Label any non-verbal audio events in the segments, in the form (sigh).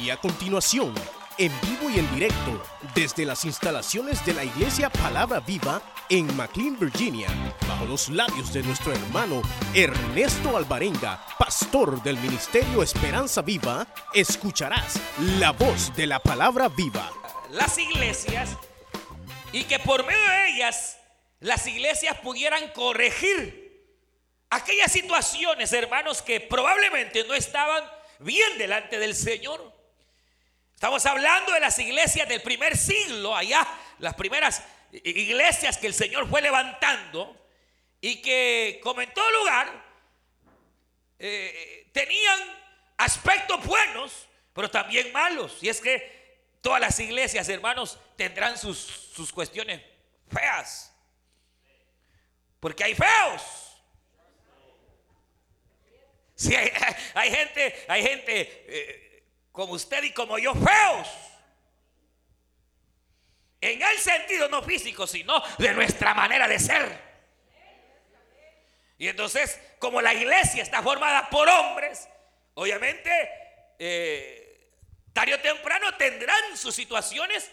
Y a continuación, en vivo y en directo, desde las instalaciones de la Iglesia Palabra Viva en McLean, Virginia, bajo los labios de nuestro hermano Ernesto Alvarenga, pastor del Ministerio Esperanza Viva, escucharás la voz de la Palabra Viva. Las iglesias y que por medio de ellas las iglesias pudieran corregir aquellas situaciones, hermanos, que probablemente no estaban bien delante del Señor. Estamos hablando de las iglesias del primer siglo, allá, las primeras iglesias que el Señor fue levantando y que, como en todo lugar, eh, tenían aspectos buenos, pero también malos. Y es que todas las iglesias, hermanos, tendrán sus, sus cuestiones feas. Porque hay feos. Hay, (laughs) hay, gente, hay gente eh, como usted y como yo, feos. En el sentido no físico, sino de nuestra manera de ser. Y entonces, como la iglesia está formada por hombres, obviamente, eh, tarde o temprano tendrán sus situaciones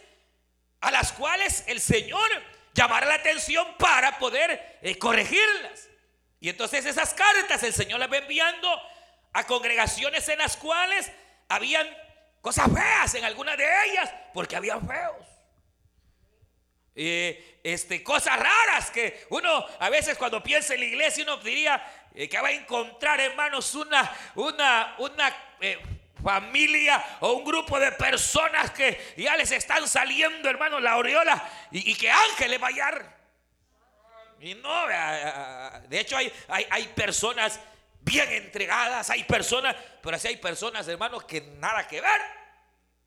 a las cuales el Señor llamará la atención para poder eh, corregirlas. Y entonces esas cartas el Señor las va enviando a congregaciones en las cuales habían cosas feas en algunas de ellas, porque habían feos. este, cosas raras que uno a veces cuando piensa en la iglesia uno diría eh, que va a encontrar hermanos una, una, una eh, familia o un grupo de personas que ya les están saliendo hermanos la aureola y, que ángeles vayar. Y no, de hecho hay, hay, hay personas bien entregadas, hay personas, pero así hay personas, hermanos, que nada que ver,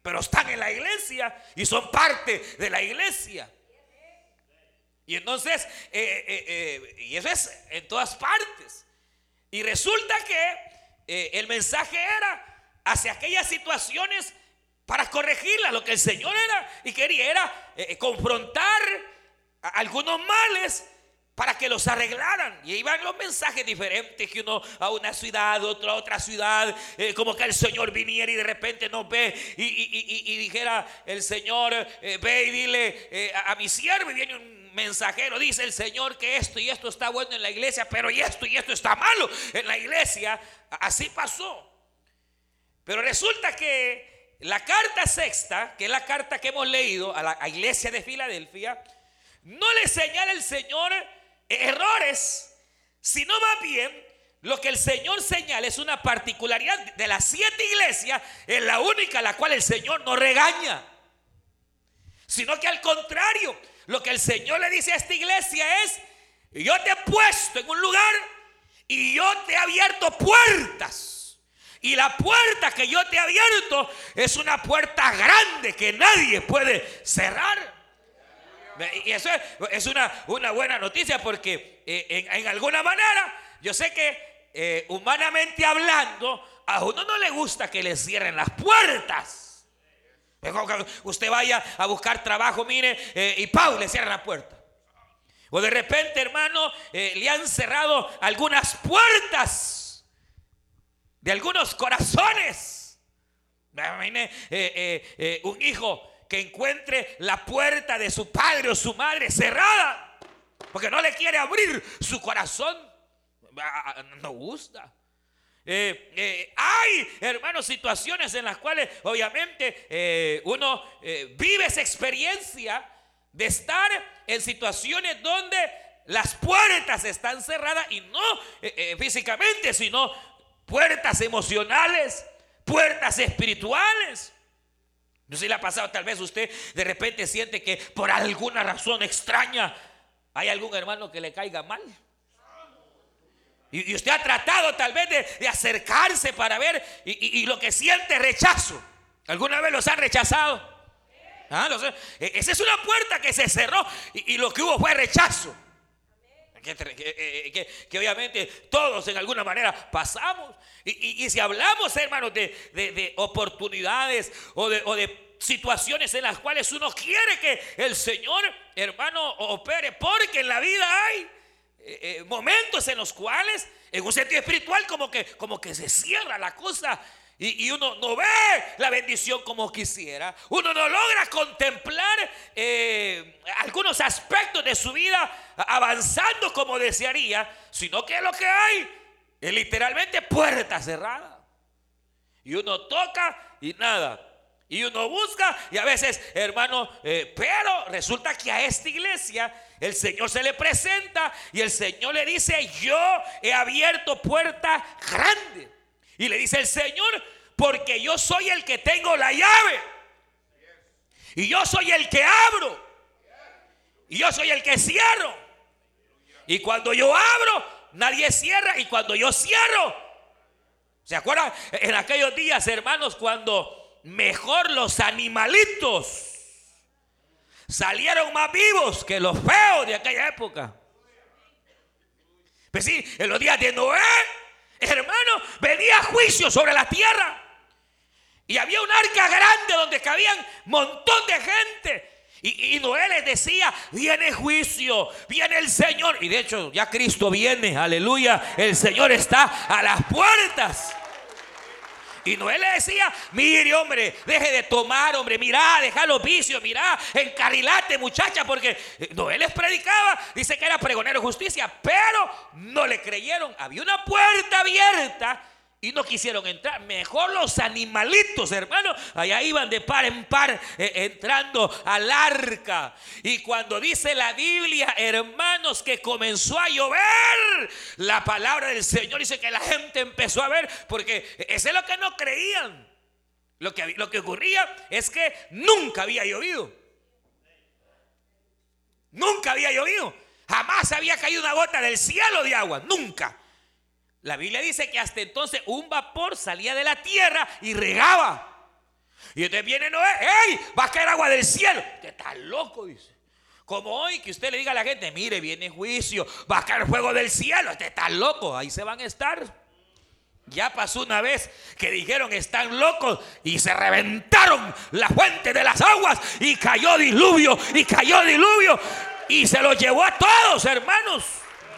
pero están en la iglesia y son parte de la iglesia. Y entonces, eh, eh, eh, y eso es en todas partes. Y resulta que el mensaje era hacia aquellas situaciones para corregirlas. Lo que el Señor era y quería era confrontar algunos males para que los arreglaran. Y iban los mensajes diferentes, que uno a una ciudad, otro a otra ciudad, eh, como que el Señor viniera y de repente nos ve y, dijera el Señor, eh, ve y dile eh, a, mi siervo y viene un mensajero, dice el Señor que esto y esto está bueno en la iglesia, pero y esto y esto está malo en la iglesia. Así pasó. Pero resulta que la carta sexta, que es la carta que hemos leído a la iglesia de Filadelfia, no le señala el Señor errores, sino más bien lo que el Señor señala es una particularidad de las siete iglesias, es la única a la cual el Señor no regaña, sino que al contrario, lo que el Señor le dice a esta iglesia es, yo te he puesto en un lugar y yo te he abierto puertas. Y la puerta que yo te he abierto es una puerta grande que nadie puede cerrar. Y eso es, una, una, buena noticia porque eh, en, alguna manera yo sé que eh, humanamente hablando a uno no le gusta que le cierren las puertas. Usted vaya a buscar trabajo, mire, eh, y Pau le cierra la puerta. O de repente, hermano, le han cerrado algunas puertas de algunos corazones. un hijo que encuentre la puerta de su padre o su madre cerrada, porque no le quiere abrir su corazón. Ah, ah, no gusta. Eh, eh, hay, hermanos, situaciones en las cuales obviamente eh, uno vive esa experiencia de estar en situaciones donde las puertas están cerradas y no físicamente, sino puertas emocionales, puertas espirituales. No sé si le ha pasado, tal vez usted de repente siente que por alguna razón extraña hay algún hermano que le caiga mal. Y, usted ha tratado tal vez de, acercarse para ver y, lo que siente rechazo. ¿Alguna vez los han rechazado? ¿Ah? E, esa es una puerta que se cerró y, lo que hubo fue rechazo. Que, que, obviamente todos en alguna manera pasamos. Y, si hablamos, hermanos, de, oportunidades o de, o de situaciones en las cuales uno quiere que el Señor, hermano, opere, porque en la vida hay eh, eh, momentos en los cuales, en un sentido espiritual, como que, como que se cierra la cosa Y, uno no ve la bendición como quisiera. Uno no logra contemplar eh, algunos aspectos de su vida avanzando como desearía, sino que lo que hay es literalmente puerta cerrada. Y uno toca y nada. Y uno busca y a veces, hermano, eh, pero resulta que a esta iglesia el Señor se le presenta y el Señor le dice, yo he abierto puerta grande. Y le dice el Señor, porque yo soy el que tengo la llave. Y yo soy el que abro. Y yo soy el que cierro. Y cuando yo abro, nadie cierra. Y cuando yo cierro, ¿se acuerdan? En aquellos días, hermanos, cuando mejor los animalitos salieron más vivos que los feos de aquella época. Pues sí, en los días de Noé, hermano, venía juicio sobre la tierra. Y había un arca grande donde cabían montón de gente. Y, y, Noé les decía, viene juicio, viene el Señor. Y de hecho, ya Cristo viene, aleluya. El Señor está a las puertas. Y Noé le decía, mire hombre, deje de tomar, hombre, mira, deja los vicios, mira, encarrilate muchacha, porque eh, Noé les predicaba, dice que era pregonero de justicia, pero no le creyeron. Había una puerta abierta y no quisieron entrar. Mejor los animalitos, hermano. Allá iban de par en par eh, entrando al arca. Y cuando dice la Biblia, hermanos, que comenzó a llover, la palabra del Señor dice que la gente empezó a ver, porque eso es lo que no creían. Lo que, lo que ocurría es que nunca había llovido. Nunca había llovido. Jamás había caído una gota del cielo de agua. Nunca. La Biblia dice que hasta entonces un vapor salía de la tierra y regaba. Y entonces viene Noé, ¡Ey! Va a caer agua del cielo. Usted está loco, dice. Como hoy que usted le diga a la gente, mire, viene juicio, va a caer fuego del cielo. Usted está loco, ahí se van a estar. Ya pasó una vez que dijeron están locos y se reventaron la fuente de las aguas y cayó diluvio y cayó diluvio y se lo llevó a todos, hermanos,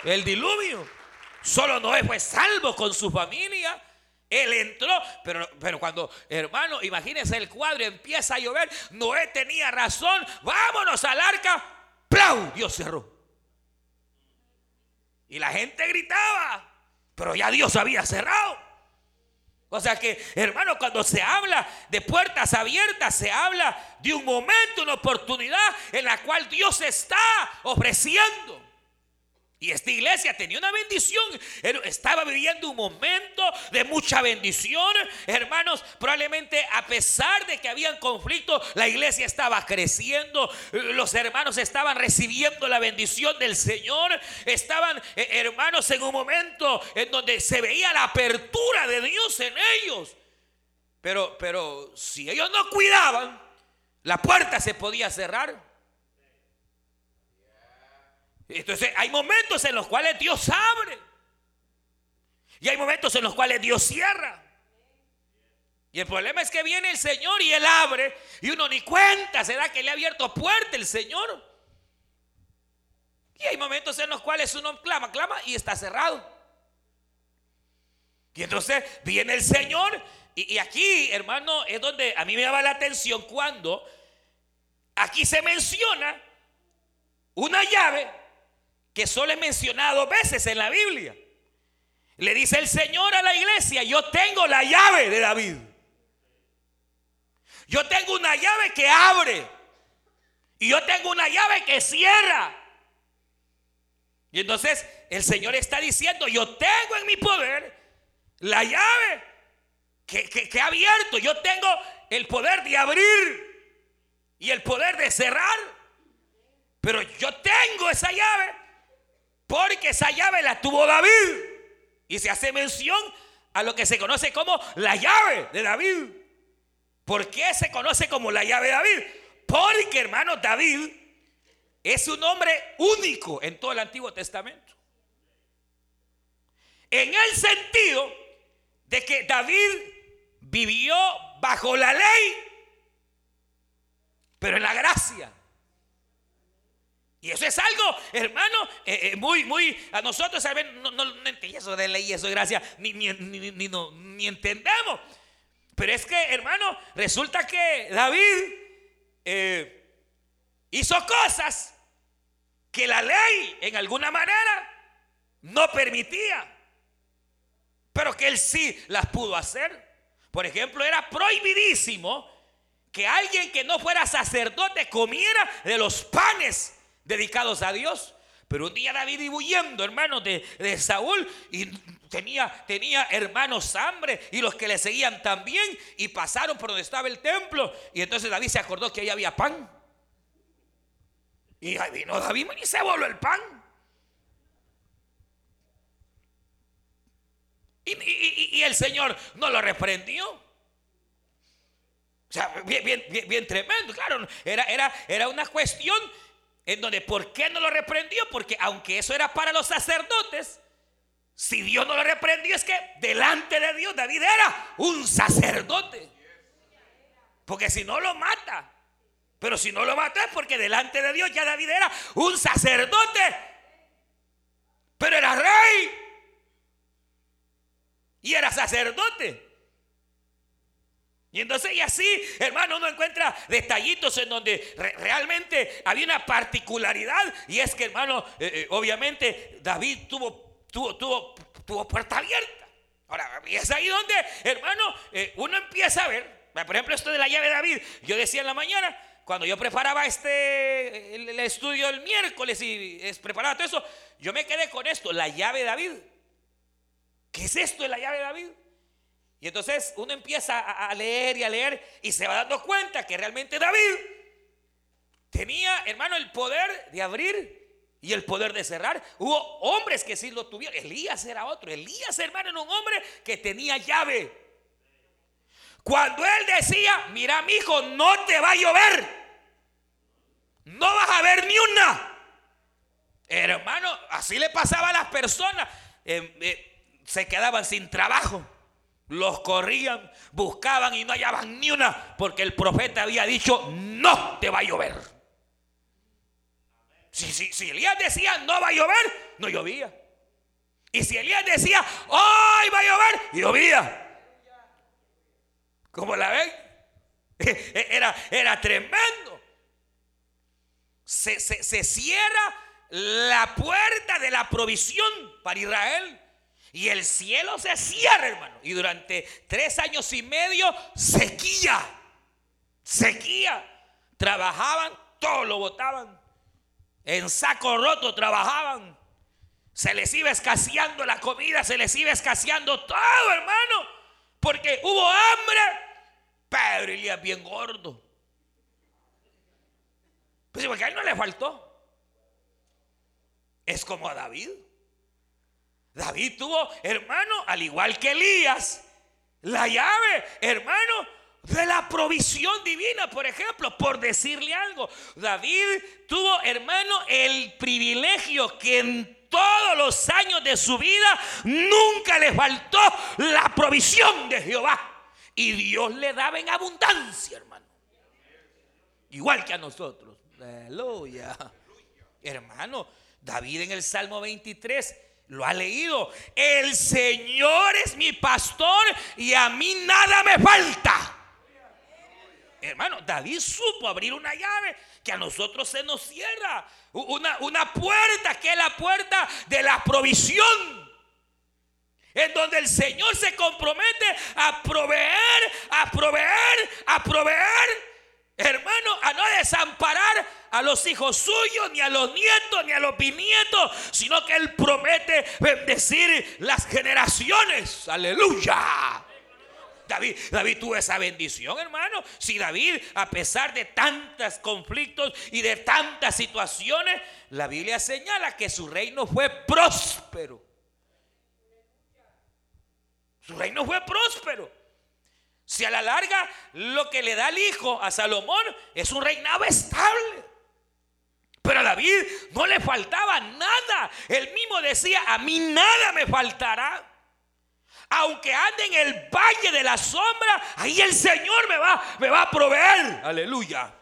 el diluvio. Solo Noé fue salvo con su familia. Él entró, pero, pero cuando, hermano, imagínense el cuadro, empieza a llover, Noé tenía razón, vámonos al arca, ¡plau! Dios cerró. Y la gente gritaba, pero ya Dios había cerrado. O sea que, hermano, cuando se habla de puertas abiertas, se habla de un momento, una oportunidad en la cual Dios está ofreciendo. Y esta iglesia tenía una bendición. Estaba viviendo un momento de mucha bendición. Hermanos, probablemente a pesar de que habían conflictos, la iglesia estaba creciendo. Los hermanos estaban recibiendo la bendición del Señor. Estaban, eh, hermanos, en un momento en donde se veía la apertura de Dios en ellos. Pero, pero si ellos no cuidaban, la puerta se podía cerrar. Entonces hay momentos en los cuales Dios abre. Y hay momentos en los cuales Dios cierra. Y el problema es que viene el Señor y Él abre y uno ni cuenta, será que le ha abierto puerta el Señor. Y hay momentos en los cuales uno clama, clama y está cerrado. Y entonces viene el Señor y, aquí, hermano, es donde a mí me llama la atención cuando aquí se menciona una llave que solo he mencionado dos veces en la Biblia. Le dice el Señor a la iglesia, yo tengo la llave de David. Yo tengo una llave que abre. Y yo tengo una llave que cierra. Y entonces el Señor está diciendo, yo tengo en mi poder la llave que, que, ha abierto. Yo tengo el poder de abrir y el poder de cerrar. Pero yo tengo esa llave porque esa llave la tuvo David. Y se hace mención a lo que se conoce como la llave de David. ¿Por qué se conoce como la llave de David? Porque, hermano, David es un hombre único en todo el Antiguo Testamento. En el sentido de que David vivió bajo la ley, pero en la gracia. Y eso es algo, hermano, eh, eh, muy, muy, a nosotros. No, no, no eso de ley, eso de gracia, ni, ni, ni, ni, no, ni entendemos. Pero es que, hermano, resulta que David eh, hizo cosas que la ley en alguna manera no permitía, pero que él sí las pudo hacer. Por ejemplo, era prohibidísimo que alguien que no fuera sacerdote comiera de los panes dedicados a Dios. Pero un día David iba huyendo, hermanos, de, de, Saúl y tenía, tenía hermanos hambre y los que le seguían también y pasaron por donde estaba el templo. Y entonces David se acordó que ahí había pan. Y ahí vino David y se voló el pan. Y, el Señor no lo reprendió. O sea, bien, bien, bien, tremendo, claro. Era, era, era una cuestión en donde, ¿por qué no lo reprendió? Porque aunque eso era para los sacerdotes, si Dios no lo reprendió es que delante de Dios David era un sacerdote. Porque si no lo mata. Pero si no lo mata es porque delante de Dios ya David era un sacerdote. Pero era rey. Y era sacerdote. Y entonces y así, hermano, uno encuentra detallitos en donde realmente había una particularidad. Y es que, hermano, eh, eh, obviamente David tuvo, tuvo, tuvo, tuvo puerta abierta. Ahora, y es ahí donde, hermano, eh, uno empieza a ver, por ejemplo, esto de la llave de David. Yo decía en la mañana, cuando yo preparaba este el, estudio el miércoles y preparaba todo eso, yo me quedé con esto, la llave de David. ¿Qué es esto de la llave de David? Y entonces uno empieza a, leer y a leer y se va dando cuenta que realmente David tenía, hermano, el poder de abrir y el poder de cerrar. Hubo hombres que sí lo tuvieron. Elías era otro. Elías, hermano, era un hombre que tenía llave. Cuando él decía, mira mi hijo, no te va a llover. No vas a ver ni una. Hermano, así le pasaba a las personas. Eh, eh, se quedaban sin trabajo. Los corrían, buscaban y no hallaban ni una. Porque el profeta había dicho, no te va a llover. Si, si, si Elías decía, no va a llover, no llovía. Y si Elías decía, hoy va a llover, llovía. ¿Cómo la ven? (laughs) Era, era tremendo. Se, se, cierra la puerta de la provisión para Israel. Y el cielo se cierra, hermano. Y durante tres años y medio, sequía. Sequía. Trabajaban, todo lo botaban. En saco roto trabajaban. Se les iba escaseando la comida, se les iba escaseando todo, hermano. Porque hubo hambre Pedro Elías bien gordo. Pues porque a él no le faltó. Es como a David. David tuvo, hermano, al igual que Elías, la llave, hermano, de la provisión divina, por ejemplo, por decirle algo. David tuvo, hermano, el privilegio que en todos los años de su vida nunca le faltó la provisión de Jehová. Y Dios le daba en abundancia, hermano. Igual que a nosotros. Aleluya. Hermano, David en el Salmo 23 lo ha leído. El Señor es mi pastor y a mí nada me falta. Hermano, David supo abrir una llave que a nosotros se nos cierra. Una, una puerta que es la puerta de la provisión en donde el Señor se compromete a proveer, a proveer, a proveer. Hermano, a no desamparar a los hijos suyos, ni a los nietos, ni a los bisnietos, sino que Él promete bendecir las generaciones. Aleluya. David, David tuvo esa bendición, hermano. Si David, a pesar de tantos conflictos y de tantas situaciones, la Biblia señala que su reino fue próspero. Su reino fue próspero. Si a la larga lo que le da el hijo a Salomón es un reinado estable. Pero a David no le faltaba nada. Él mismo decía, a mí nada me faltará. Aunque ande en el valle de la sombra, ahí el Señor me va, me va a proveer. Aleluya.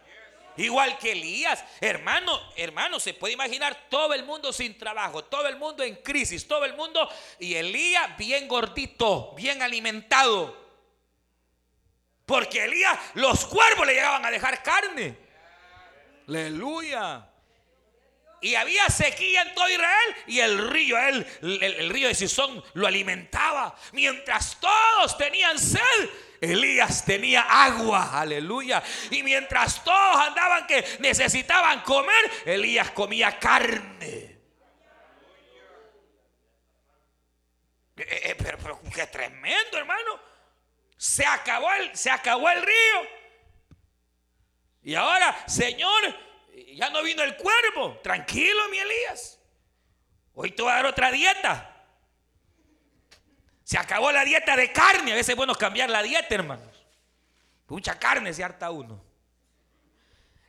Igual que Elías, hermano, hermano, se puede imaginar todo el mundo sin trabajo, todo el mundo en crisis, todo el mundo y Elías bien gordito, bien alimentado. Porque Elías, los cuervos le llegaban a dejar carne. Aleluya. Y había sequía en todo Israel y el río, el, el, río de Sison lo alimentaba. Mientras todos tenían sed, Elías tenía agua, aleluya. Y mientras todos andaban que necesitaban comer, Elías comía carne. Eh, eh, pero, pero qué tremendo, hermano. Se acabó el, se acabó el río. Y ahora, Señor, ya no vino el cuervo. Tranquilo, mi Elías. Hoy te voy a dar otra dieta. Se acabó la dieta de carne. A veces es bueno cambiar la dieta, hermanos. Mucha carne se harta uno.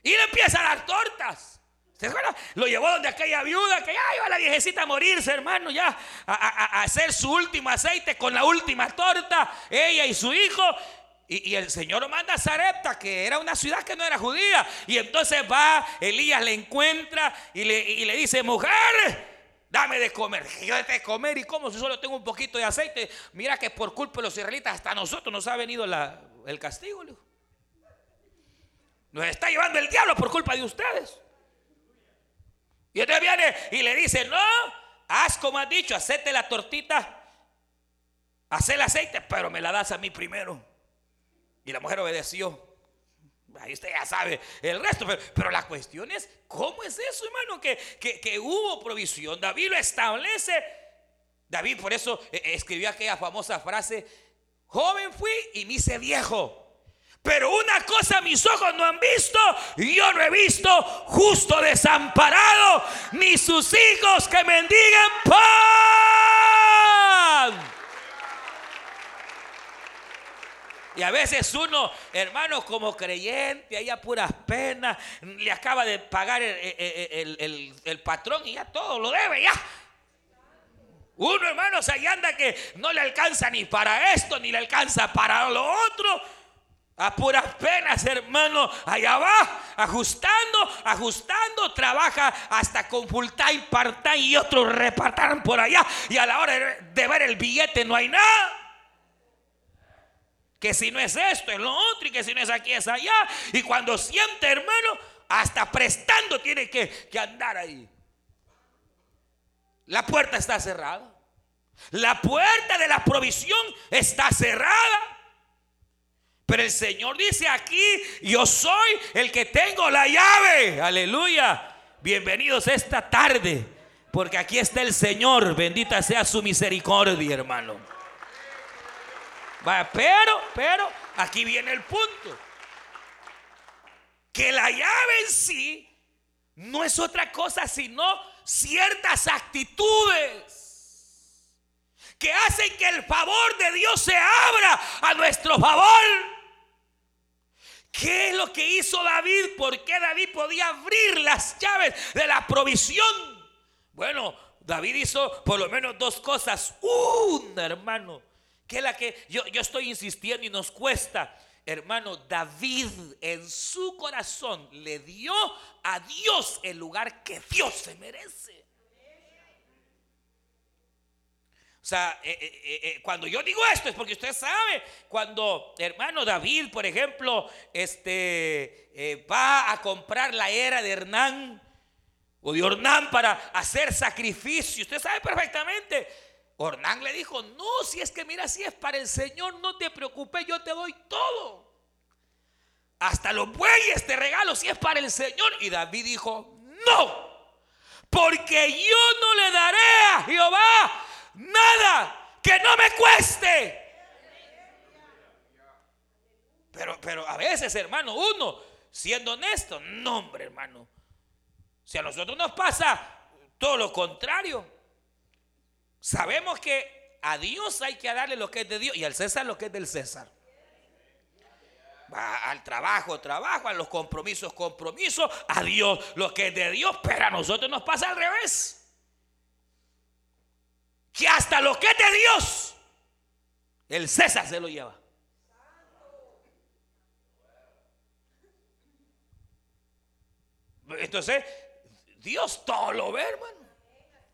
Y le empieza a dar tortas. ¿Se Lo llevó donde aquella viuda que ya iba la viejecita a morirse, hermano, ya a, a, hacer su último aceite con la última torta, ella y su hijo. Y, el Señor manda a Sarepta, que era una ciudad que no era judía. Y entonces va, Elías le encuentra y le, y le dice, mujer, dame de comer. Yo de comer y como si solo tengo un poquito de aceite. Mira que por culpa de los israelitas hasta a nosotros nos ha venido el castigo. Nos está llevando el diablo por culpa de ustedes. Y entonces viene y le dice, no, haz como has dicho, hacete la tortita, haz el aceite, pero me la das a mí primero. Y la mujer obedeció. Ahí usted ya sabe el resto. Pero, la cuestión es, ¿cómo es eso, hermano? Que, que, hubo provisión. David lo establece. David por eso eh, escribió aquella famosa frase, joven fui y me hice viejo. Pero una cosa mis ojos no han visto, yo no he visto justo desamparado, ni sus hijos que mendigan pan. Y a veces uno, hermano, como creyente, ahí a puras penas, le acaba de pagar el, patrón y ya todo lo debe, ya. Uno, hermanos, ahí anda que no le alcanza ni para esto, ni le alcanza para lo otro. A puras penas, hermano, allá va, ajustando, ajustando, trabaja hasta con full time, y otros repartan por allá. Y a la hora de ver el billete no hay nada. Que si no es esto, es lo otro. Y que si no es aquí, es allá. Y cuando siente, hermano, hasta prestando tiene que, andar ahí. La puerta está cerrada. La puerta de la provisión está cerrada. Pero el Señor dice aquí, yo soy el que tengo la llave. Aleluya. Bienvenidos esta tarde. Porque aquí está el Señor. Bendita sea su misericordia, hermano pero, pero, aquí viene el punto. Que la llave en sí no es otra cosa sino ciertas actitudes que hacen que el favor de Dios se abra a nuestro favor. ¿Qué es lo que hizo David? ¿Por qué David podía abrir las llaves de la provisión? Bueno, David hizo por lo menos dos cosas. Una, hermano, que es la que yo, yo estoy insistiendo y nos cuesta. Hermano, David en su corazón le dio a Dios el lugar que Dios se merece. O sea, eh, eh, eh, cuando yo digo esto es porque usted sabe, cuando hermano David, por ejemplo, este, va a comprar la era de Hernán o de Ornán para hacer sacrificio, usted sabe perfectamente Ornán le dijo, no, si es que mira, si es para el Señor, no te preocupes, yo te doy todo. Hasta los bueyes te regalo si es para el Señor. Y David dijo, no, porque yo no le daré a Jehová nada que no me cueste. Pero, pero a veces, hermano, uno, siendo honesto, no, hombre, hermano. Si a nosotros nos pasa todo lo contrario. Sabemos que a Dios hay que darle lo que es de Dios y al César lo que es del César. Va al trabajo, trabajo, a los compromisos, compromisos, a Dios lo que es de Dios, pero a nosotros nos pasa al revés. Que hasta lo que es de Dios, el César se lo lleva. Entonces, Dios todo lo ve, hermano.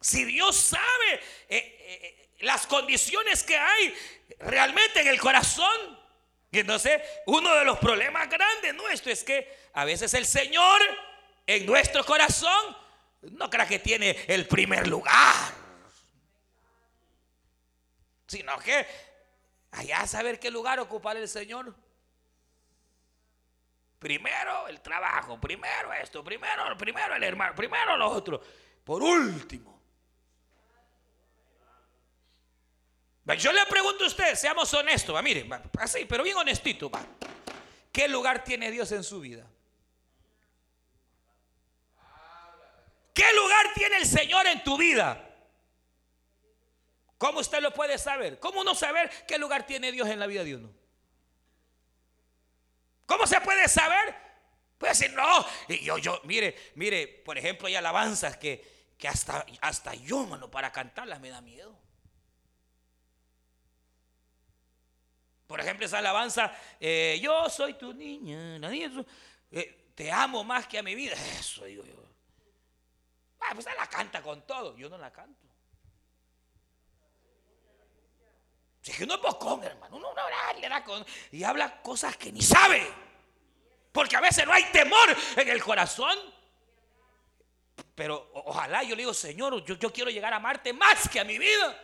Si Dios sabe eh, eh, las condiciones que hay realmente en el corazón, entonces, uno de los problemas grandes nuestros es que a veces el Señor en nuestro corazón no crea que tiene el primer lugar, sino que allá saber qué lugar ocupar el Señor. Primero el trabajo, primero esto, primero, primero el hermano, primero lo otro, por último. Yo le pregunto a usted, seamos honestos, va, mire, así, pero bien honestito, va. ¿Qué lugar tiene Dios en su vida? ¿Qué lugar tiene el Señor en tu vida? ¿Cómo usted lo puede saber? ¿Cómo uno saber qué lugar tiene Dios en la vida de uno? ¿Cómo se puede saber? Puede decir, no, y yo, yo, mire, mire, por ejemplo, hay alabanzas que, que hasta, hasta yo, mano, para cantarlas me da miedo. Por ejemplo, esa alabanza, eh, yo soy tu niña, la niña, eh, te amo más que a mi vida. (laughs) Eso digo yo. Ah, pues la canta con todo. Yo no la canto. Si es que uno es bocón, hermano. Uno, con, y habla cosas que ni sabe. Porque a veces no hay temor en el corazón. Pero ojalá yo le digo, Señor, yo, yo quiero llegar a amarte más que a mi vida.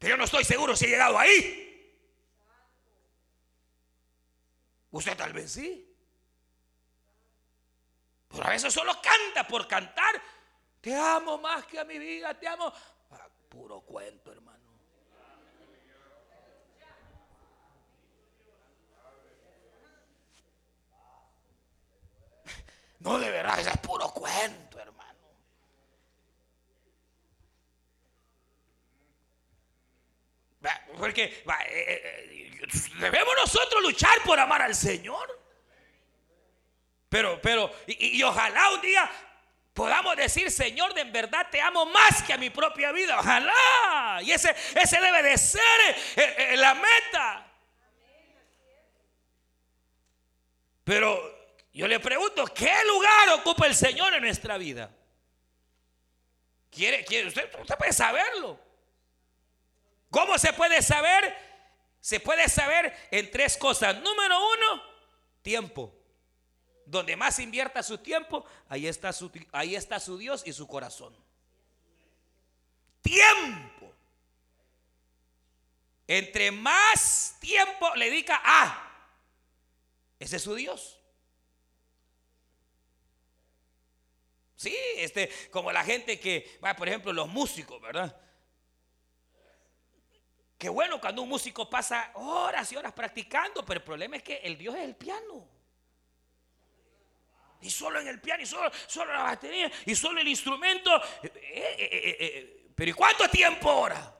Pero yo no estoy seguro si he llegado ahí. Usted tal vez sí. Pero a veces solo canta por cantar. Te amo más que a mi vida, te amo. Puro cuento, hermano. (laughs) No, de verdad, es puro cuento, hermano. Porque eh, eh, debemos nosotros luchar por amar al Señor. Pero, pero, y, ojalá un día podamos decir, Señor, de en verdad te amo más que a mi propia vida. Ojalá. Y ese, ese debe de ser eh, eh, la meta. Pero yo le pregunto, ¿qué lugar ocupa el Señor en nuestra vida? ¿Quiere, quiere usted, usted puede saberlo. ¿Cómo se puede saber? Se puede saber en tres cosas. Número uno, tiempo. Donde más invierta su tiempo, ahí está su, ahí está su Dios y su corazón. Tiempo. Entre más tiempo le dedica a, ese es su Dios. Sí, este, como la gente que, por ejemplo, los músicos, ¿verdad? Qué bueno cuando un músico pasa horas y horas practicando, pero el problema es que el Dios es el piano y solo en el piano, y solo, solo la batería, y solo el instrumento. Eh, eh, eh, pero ¿y cuánto tiempo ahora?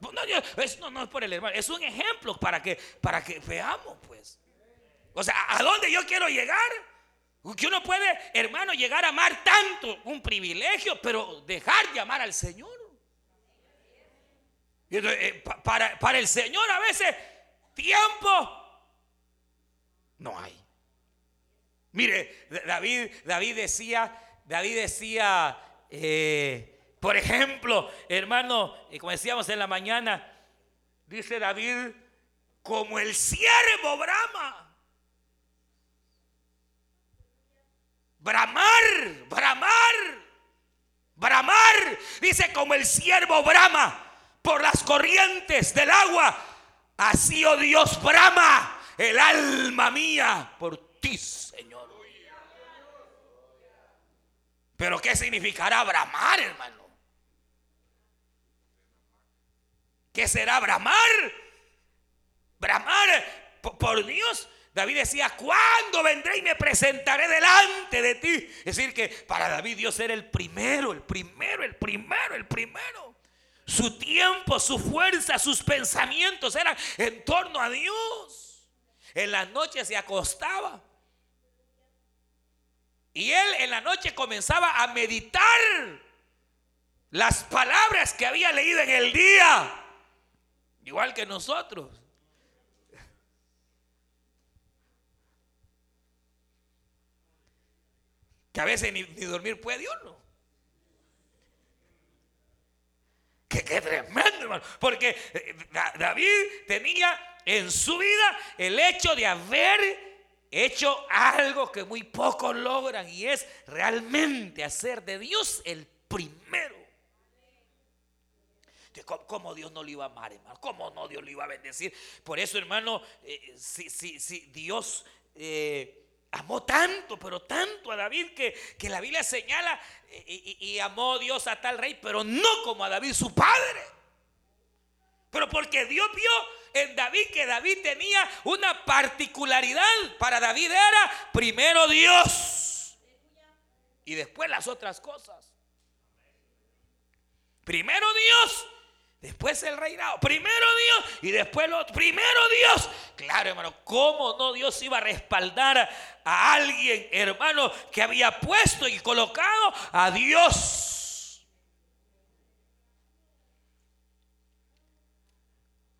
No, no, es por el hermano, es un ejemplo para que, para que veamos, pues. O sea, ¿a dónde yo quiero llegar? Que uno puede, hermano, llegar a amar tanto, un privilegio, pero dejar de amar al Señor. para, para el Señor a veces tiempo no hay. Mire, David, David decía, David decía, eh, por ejemplo, hermano, y como decíamos en la mañana, dice David, como el siervo brama. Bramar, bramar, bramar. Dice como el siervo brama por las corrientes del agua. Así, oh Dios, brama el alma mía por ti, Señor. Pero ¿qué significará bramar, hermano? ¿Qué será bramar? Bramar por Dios. David decía, ¿cuándo vendré y me presentaré delante de ti? Es decir, que para David Dios era el primero, el primero, el primero, el primero. Su tiempo, su fuerza, sus pensamientos eran en torno a Dios. En la noche se acostaba. Y él en la noche comenzaba a meditar las palabras que había leído en el día. Igual que nosotros. Que a veces ni, dormir puede uno. Qué, tremendo, hermano. Porque eh, David tenía en su vida el hecho de haber hecho algo que muy pocos logran y es realmente hacer de Dios el primero. ¿Cómo Dios no lo iba a amar, hermano? ¿Cómo no Dios lo iba a bendecir? Por eso, hermano, eh, si, si, Dios eh, amó tanto, pero tanto a David que, la Biblia señala eh, y, amó Dios a tal rey, pero no como a David su padre. Pero porque Dios vio en David que David tenía una particularidad. Para David era primero Dios y después las otras cosas. Primero Dios Después el reinado. Primero Dios y después lo Primero Dios. Claro, hermano, ¿cómo no Dios iba a respaldar a alguien, hermano, que había puesto y colocado a Dios?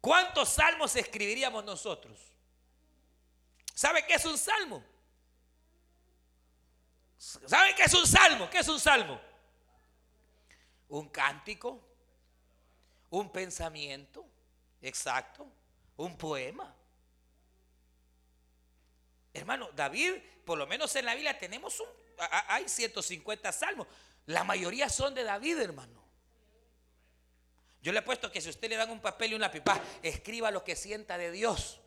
¿Cuántos salmos escribiríamos nosotros? ¿Sabe qué es un salmo? ¿Sabe qué es un salmo? ¿Qué es un salmo? Un cántico un pensamiento, exacto, un poema. Hermano, David, por lo menos en la Biblia tenemos un, hay 150 salmos. La mayoría son de David, hermano. Yo le he puesto que si usted le dan un papel y una pipa, escriba lo que sienta de Dios.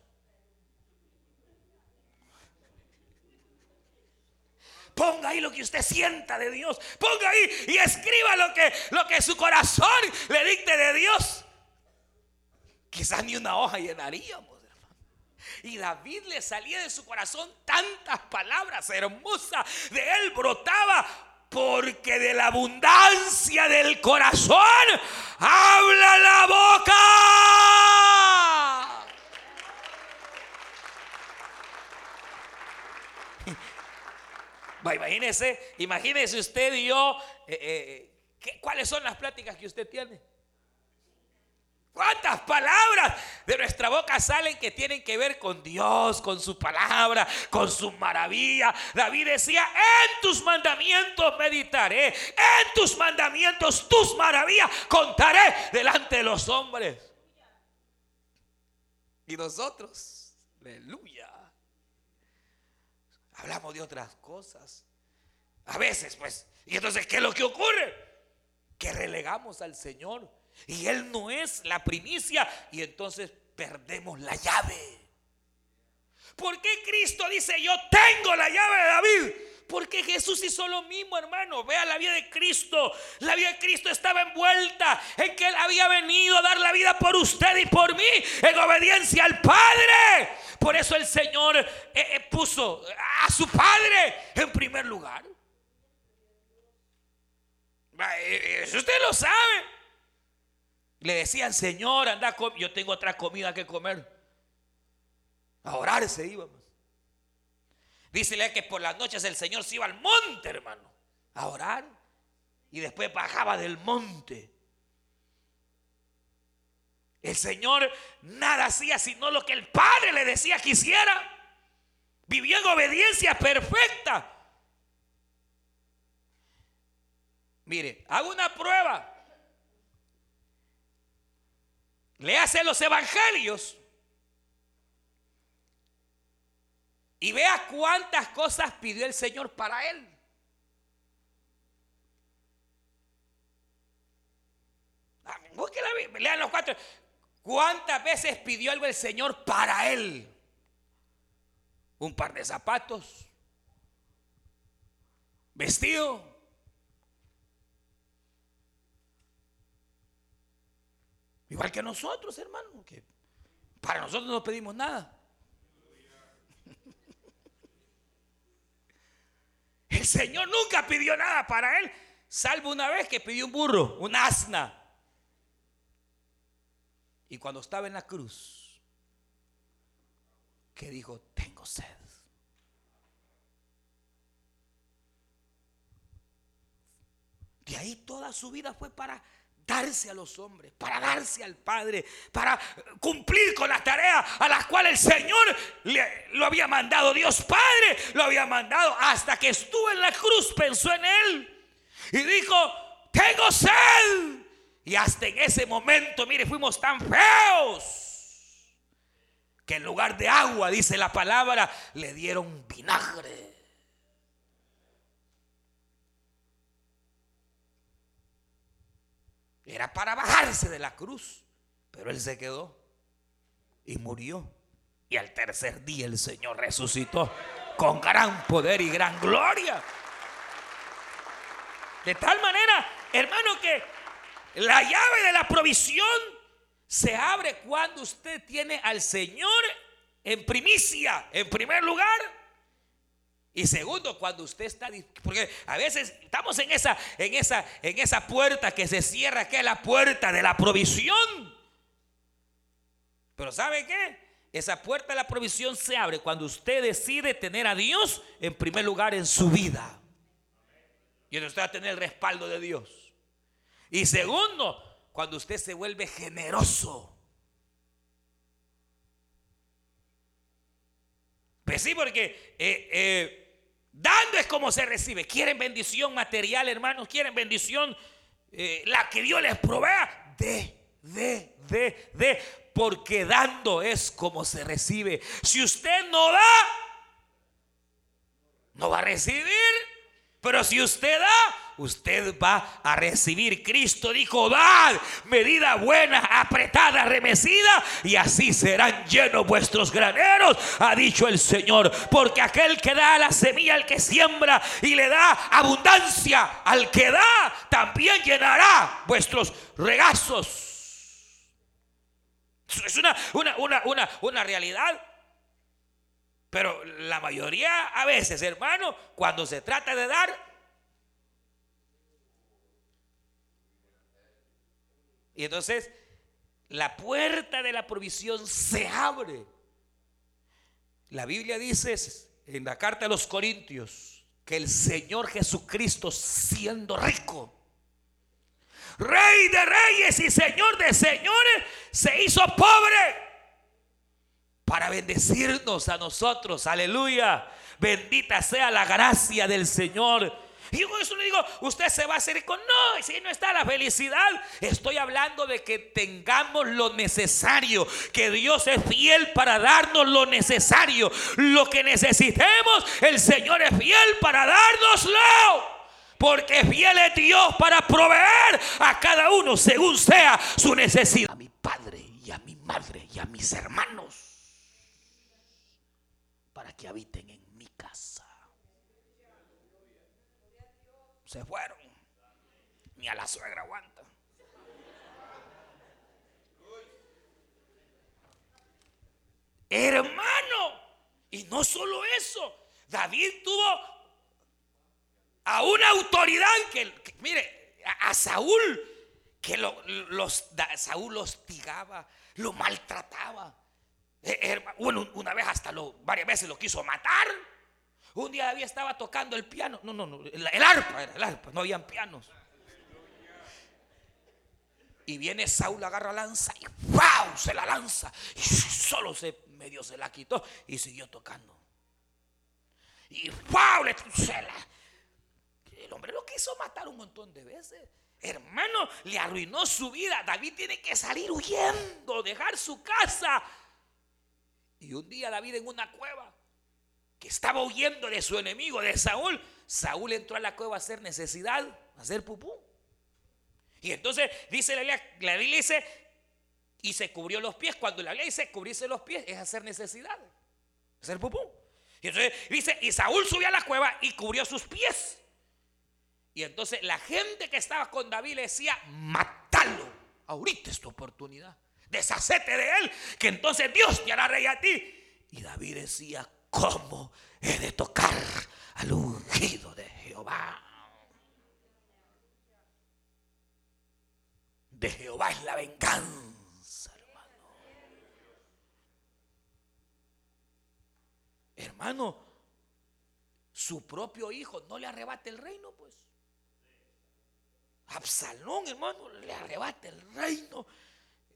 Ponga ahí lo que usted sienta de Dios. Ponga ahí y escriba lo que, lo que su corazón le dicte de Dios. Quizás ni una hoja llenaríamos. Y David le salía de su corazón tantas palabras hermosas. De él brotaba porque de la abundancia del corazón habla la boca. (laughs) imagínese, imagínese usted y yo, eh, eh, ¿cuáles son las pláticas que usted tiene? ¿Cuántas palabras de nuestra boca salen que tienen que ver con Dios, con su palabra, con su maravilla? David decía, en tus mandamientos meditaré, en tus mandamientos tus maravillas contaré delante de los hombres. Y nosotros, aleluya. Hablamos de otras cosas. A veces, pues. Y entonces, ¿qué es lo que ocurre? Que relegamos al Señor. Y Él no es la primicia. Y entonces perdemos la llave. ¿Por qué Cristo dice, yo tengo la llave de David? Porque Jesús hizo lo mismo, hermano. Vea la vida de Cristo. La vida de Cristo estaba envuelta en que Él había venido a dar la vida por usted y por mí en obediencia al Padre. Por eso el Señor eh, eh, puso a su Padre en primer lugar. Eh, eso usted lo sabe. Le decían, Señor, anda, yo tengo otra comida que comer. A orar se iba. Dícele que por las noches el Señor se iba al monte, hermano, a orar. Y después bajaba del monte. El Señor nada hacía sino lo que el Padre le decía que hiciera. Vivía en obediencia perfecta. Mire, hago una prueba. Léase los evangelios Y vea cuántas cosas pidió el Señor para él. Ah, lean los cuatro. ¿Cuántas veces pidió algo el Señor para él? Un par de zapatos, vestido. Igual que nosotros, hermano, que para nosotros no pedimos nada. El Señor nunca pidió nada para él, salvo una vez que pidió un burro, un asna. Y cuando estaba en la cruz, que dijo, tengo sed. De ahí toda su vida fue para darse a los hombres, para darse al Padre, para cumplir con las tareas a las cuales el Señor lo había mandado. Dios Padre lo había mandado hasta que estuvo en la cruz, pensó en Él y dijo, tengo sed. Y hasta en ese momento, mire, fuimos tan feos que en lugar de agua, dice la palabra, le dieron vinagre. Era para bajarse de la cruz, pero él se quedó y murió. Y al tercer día el Señor resucitó con gran poder y gran gloria. De tal manera, hermano, que la llave de la provisión se abre cuando usted tiene al Señor en primicia, en primer lugar. Y segundo, cuando usted está, porque a veces estamos en esa, en esa, en esa puerta que se cierra, que es la puerta de la provisión. Pero ¿sabe qué? Esa puerta de la provisión se abre cuando usted decide tener a Dios en primer lugar en su vida. Y entonces usted va a tener el respaldo de Dios. Y segundo, cuando usted se vuelve generoso. Pues sí, porque eh, eh, dando es como se recibe. ¿Quieren bendición material, hermanos? ¿Quieren bendición? Eh, la que Dios les provea. De, de, de, de. Porque dando es como se recibe. Si usted no da, no va a recibir. Pero si usted da, usted va a recibir. Cristo dijo, dad medida buena, apretada, remecida, y así serán llenos vuestros graneros, ha dicho el Señor. Porque aquel que da la semilla al que siembra y le da abundancia al que da, también llenará vuestros regazos. Es una, una, una, una, una realidad. Pero la mayoría a veces, hermano, cuando se trata de dar, y entonces la puerta de la provisión se abre. La Biblia dice en la carta a los Corintios que el Señor Jesucristo siendo rico, Rey de reyes y Señor de señores, se hizo pobre para bendecirnos a nosotros. Aleluya. Bendita sea la gracia del Señor. Y con eso le digo, usted se va a hacer con no, si no está la felicidad, estoy hablando de que tengamos lo necesario, que Dios es fiel para darnos lo necesario, lo que necesitemos, el Señor es fiel para dárnoslo. Porque fiel es Dios para proveer a cada uno según sea su necesidad. A mi padre y a mi madre y a mis hermanos que habiten en mi casa. Fueron. Ni a la suegra aguanta. Hermano. Y no solo eso. David tuvo a una autoridad que, mire, a, Saúl, que lo, los, Saúl hostigaba, lo maltrataba. Eh, bueno, una vez hasta lo, varias veces lo quiso matar. Un día David estaba tocando el piano. No, no, no. El, arpa era el arpa. No habían pianos. Y viene Saúl, agarra lanza y ¡wow! Se la lanza. Y solo se medio se la quitó y siguió tocando. Y ¡wow! Le, el hombre lo quiso matar un montón de veces. Hermano, le arruinó su vida. David tiene que salir huyendo, dejar su casa y un día David en una cueva, que estaba huyendo de su enemigo, de Saúl, Saúl entró a la cueva a hacer necesidad, a hacer pupú. Y entonces dice la Biblia, la dice, y se cubrió los pies. Cuando la Biblia dice cubrirse los pies es hacer necesidad, hacer pupú. Y entonces dice, y Saúl subió a la cueva y cubrió sus pies. Y entonces la gente que estaba con David le decía, matalo, ahorita es tu oportunidad deshacete de él, que entonces Dios te hará rey a ti. Y David decía, ¿cómo he de tocar al ungido de Jehová? De Jehová es la venganza, hermano. Hermano, su propio hijo no le arrebate el reino, pues. Absalón, hermano, le arrebate el reino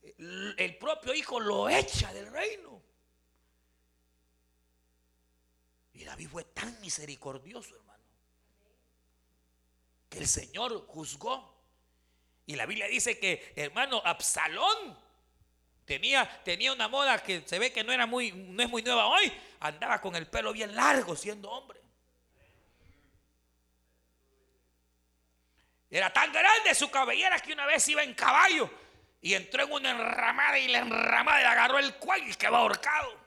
el propio hijo lo echa del reino. Y David fue tan misericordioso, hermano, que el Señor juzgó Y la Biblia dice que, hermano, Absalón tenía, tenía una moda que se ve que no, era muy, no es muy nueva hoy. Andaba con el pelo bien largo siendo hombre. Era tan grande su cabellera que una vez iba en caballo y entró en una enramada y la enramada le agarró el cuello y quedó ahorcado.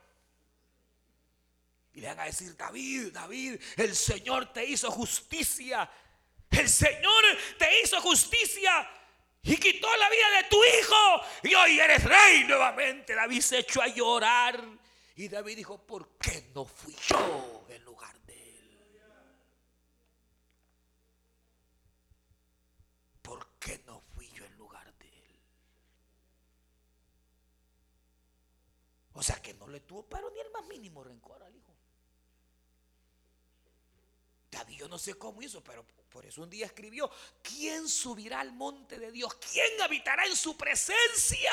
Y le van a decir, David, David, el Señor te hizo justicia. El Señor te hizo justicia y quitó la vida de tu hijo. Y hoy eres rey nuevamente. David se echó a llorar. Y David dijo, ¿por qué no fui yo en lugar de él? ¿Por qué no fui yo en lugar de él? O sea que no le tuvo pero ni el más mínimo rencor al hijo. David yo no sé cómo hizo, pero por eso un día escribió, ¿quién subirá al monte de Dios? ¿Quién habitará en su presencia?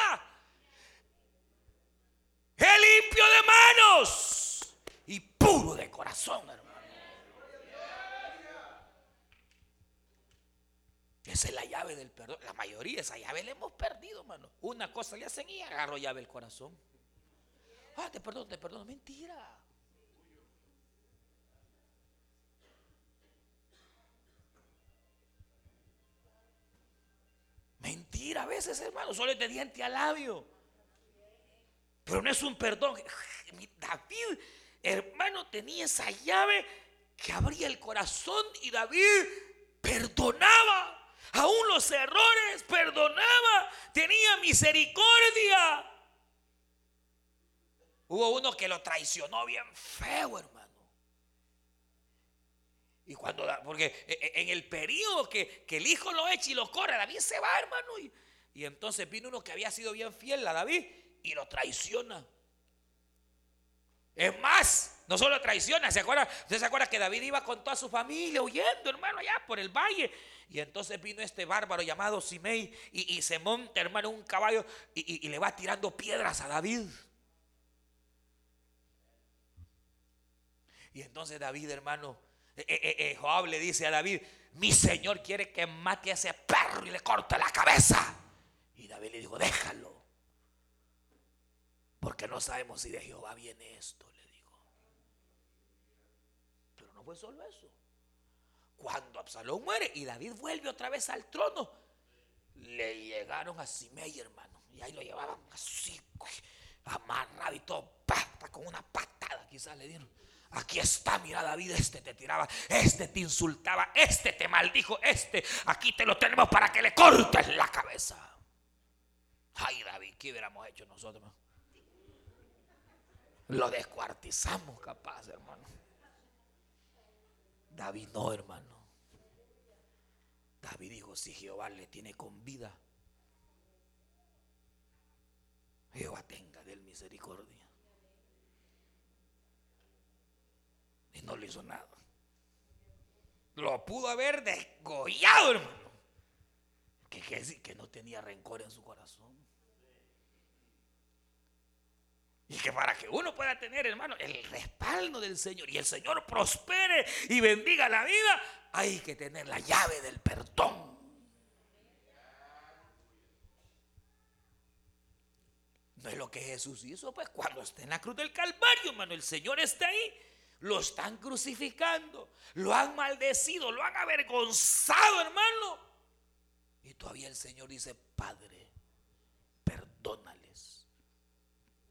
El limpio de manos y puro de corazón, hermano. Esa es la llave del perdón. La mayoría esa llave la hemos perdido, hermano. Una cosa le hacen y agarro llave el corazón. Ah, te perdono, te perdono. Mentira. Mentira a veces, hermano, solo es de diente a labio. Pero no es un perdón. David, hermano, tenía esa llave que abría el corazón y David perdonaba. Aún los errores perdonaba. Tenía misericordia. Hubo uno que lo traicionó bien feo, hermano. Y cuando, porque e, e, en el periodo que, el hijo lo echa y lo corre, David se va, hermano. Y, y entonces vino uno que había sido bien fiel a David y lo traiciona. Es más, no solo traiciona, ¿se acuerda? Usted se acuerda que David iba con toda su familia huyendo, hermano, allá por el valle. Y entonces vino este bárbaro llamado Simei y, se monta, hermano, un caballo y, y le va tirando piedras a David. Y entonces David, hermano, eh, eh, eh, Joab le dice a David, mi señor quiere que mate a ese perro y le corte la cabeza. Y David le dijo, déjalo. Porque no sabemos si de Jehová viene esto, le dijo. Pero no fue solo eso. Cuando Absalón muere y David vuelve otra vez al trono, le llegaron a Simei, hermano. Y ahí lo llevaban así, amarrado y todo, con una patada quizás le dieron. Aquí está, mira David, este te tiraba, este te insultaba, este te maldijo, este, aquí te lo tenemos para que le cortes la cabeza. Ay David, ¿qué hubiéramos hecho nosotros? Lo descuartizamos capaz, hermano. David no, hermano. David dijo, si Jehová le tiene con vida, Jehová tenga de él misericordia. Y no le hizo nada. Lo pudo haber desgollado, hermano. Que, que, que no tenía rencor en su corazón. Y que para que uno pueda tener, hermano, el respaldo del Señor y el Señor prospere y bendiga la vida, hay que tener la llave del perdón. No es lo que Jesús hizo, pues cuando está en la cruz del Calvario, hermano, el Señor está ahí lo están crucificando, lo han maldecido, lo han avergonzado, hermano. Y todavía el Señor dice, Padre, perdónales,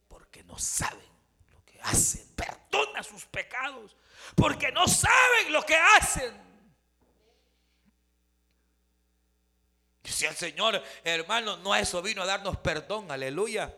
porque no saben lo que hacen. Perdona sus pecados, porque no saben lo que hacen. Si el Señor, hermano, no a eso vino a darnos perdón, aleluya.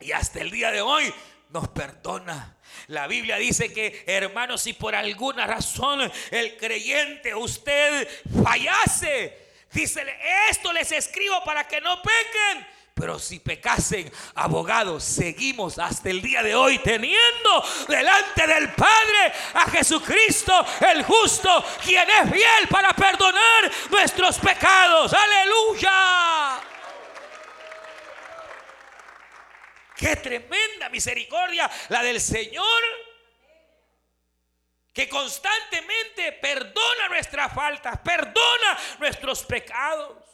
Y hasta el día de hoy nos perdona. La Biblia dice que, hermanos, si por alguna razón el creyente, usted fallase, dice, esto les escribo para que no pequen. Pero si pecasen, abogados, seguimos hasta el día de hoy teniendo delante del Padre a Jesucristo el justo, quien es fiel para perdonar nuestros pecados. Aleluya. Qué tremenda misericordia la del Señor. Que constantemente perdona nuestras faltas, perdona nuestros pecados.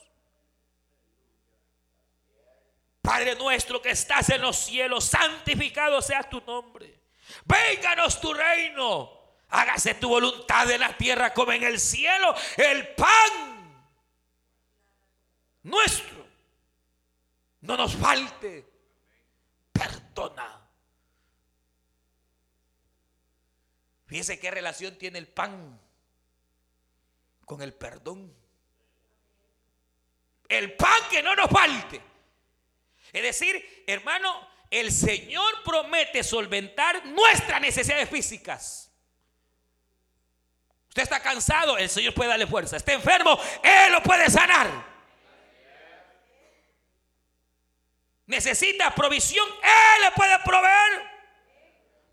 Padre nuestro que estás en los cielos, santificado sea tu nombre. Vénganos tu reino. Hágase tu voluntad en la tierra como en el cielo. El pan nuestro. No nos falte. Perdona. Fíjese qué relación tiene el pan con el perdón. El pan que no nos falte. Es decir, hermano, el Señor promete solventar nuestras necesidades físicas. Usted está cansado, el Señor puede darle fuerza. Está enfermo, Él lo puede sanar. Necesita provisión, Él le puede proveer.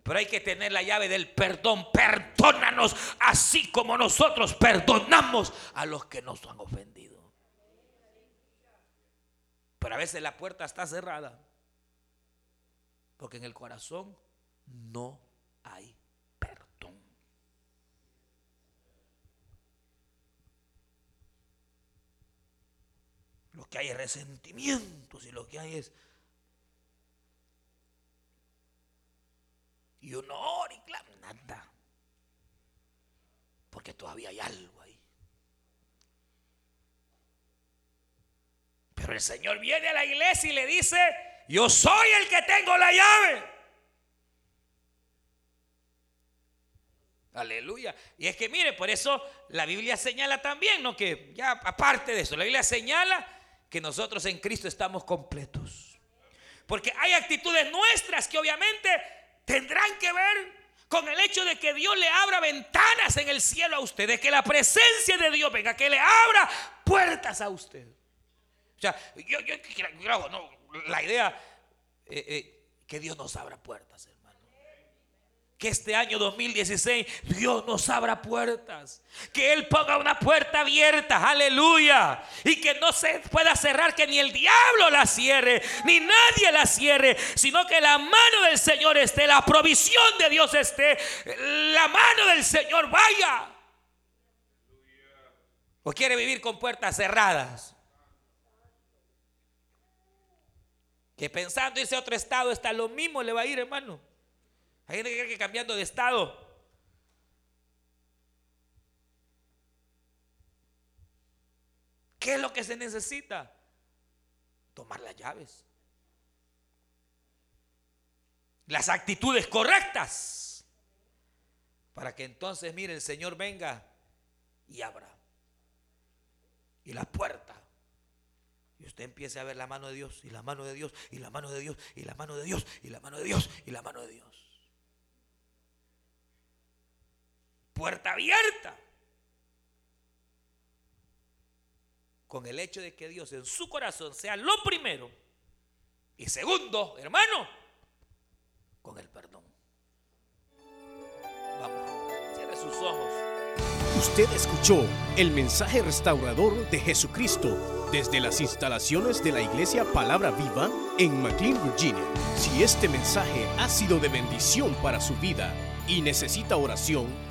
Pero hay que tener la llave del perdón. Perdónanos así como nosotros perdonamos a los que nos han ofendido. Pero a veces la puerta está cerrada. Porque en el corazón no hay perdón. Lo que hay es resentimientos y lo que hay es y honor y claro, nada. Porque todavía hay algo ahí. Pero el Señor viene a la iglesia y le dice, yo soy el que tengo la llave. Aleluya. Y es que mire, por eso la Biblia señala también, ¿no? Que ya aparte de eso, la Biblia señala que nosotros en Cristo estamos completos. Porque hay actitudes nuestras que obviamente tendrán que ver con el hecho de que Dios le abra ventanas en el cielo a usted, de que la presencia de Dios venga, que le abra puertas a usted. O sea, yo, yo, no, la idea eh, eh, que Dios nos abra puertas que este año 2016 Dios nos abra puertas. Que Él ponga una puerta abierta, aleluya. Y que no se pueda cerrar, que ni el diablo la cierre, ni nadie la cierre, sino que la mano del Señor esté, la provisión de Dios esté, la mano del Señor vaya. ¿O quiere vivir con puertas cerradas? Que pensando irse a otro estado está lo mismo, le va a ir, hermano. Hay gente que cree que cambiando de estado. ¿Qué es lo que se necesita? Tomar las llaves. Las actitudes correctas. Para que entonces, mire, el Señor venga y abra. Y la puerta. Y usted empiece a ver la mano de Dios, y la mano de Dios, y la mano de Dios, y la mano de Dios, y la mano de Dios, y la mano de Dios. Puerta abierta. Con el hecho de que Dios en su corazón sea lo primero. Y segundo, hermano, con el perdón. Vamos, cierre sus ojos. Usted escuchó el mensaje restaurador de Jesucristo desde las instalaciones de la iglesia Palabra Viva en McLean, Virginia. Si este mensaje ha sido de bendición para su vida y necesita oración,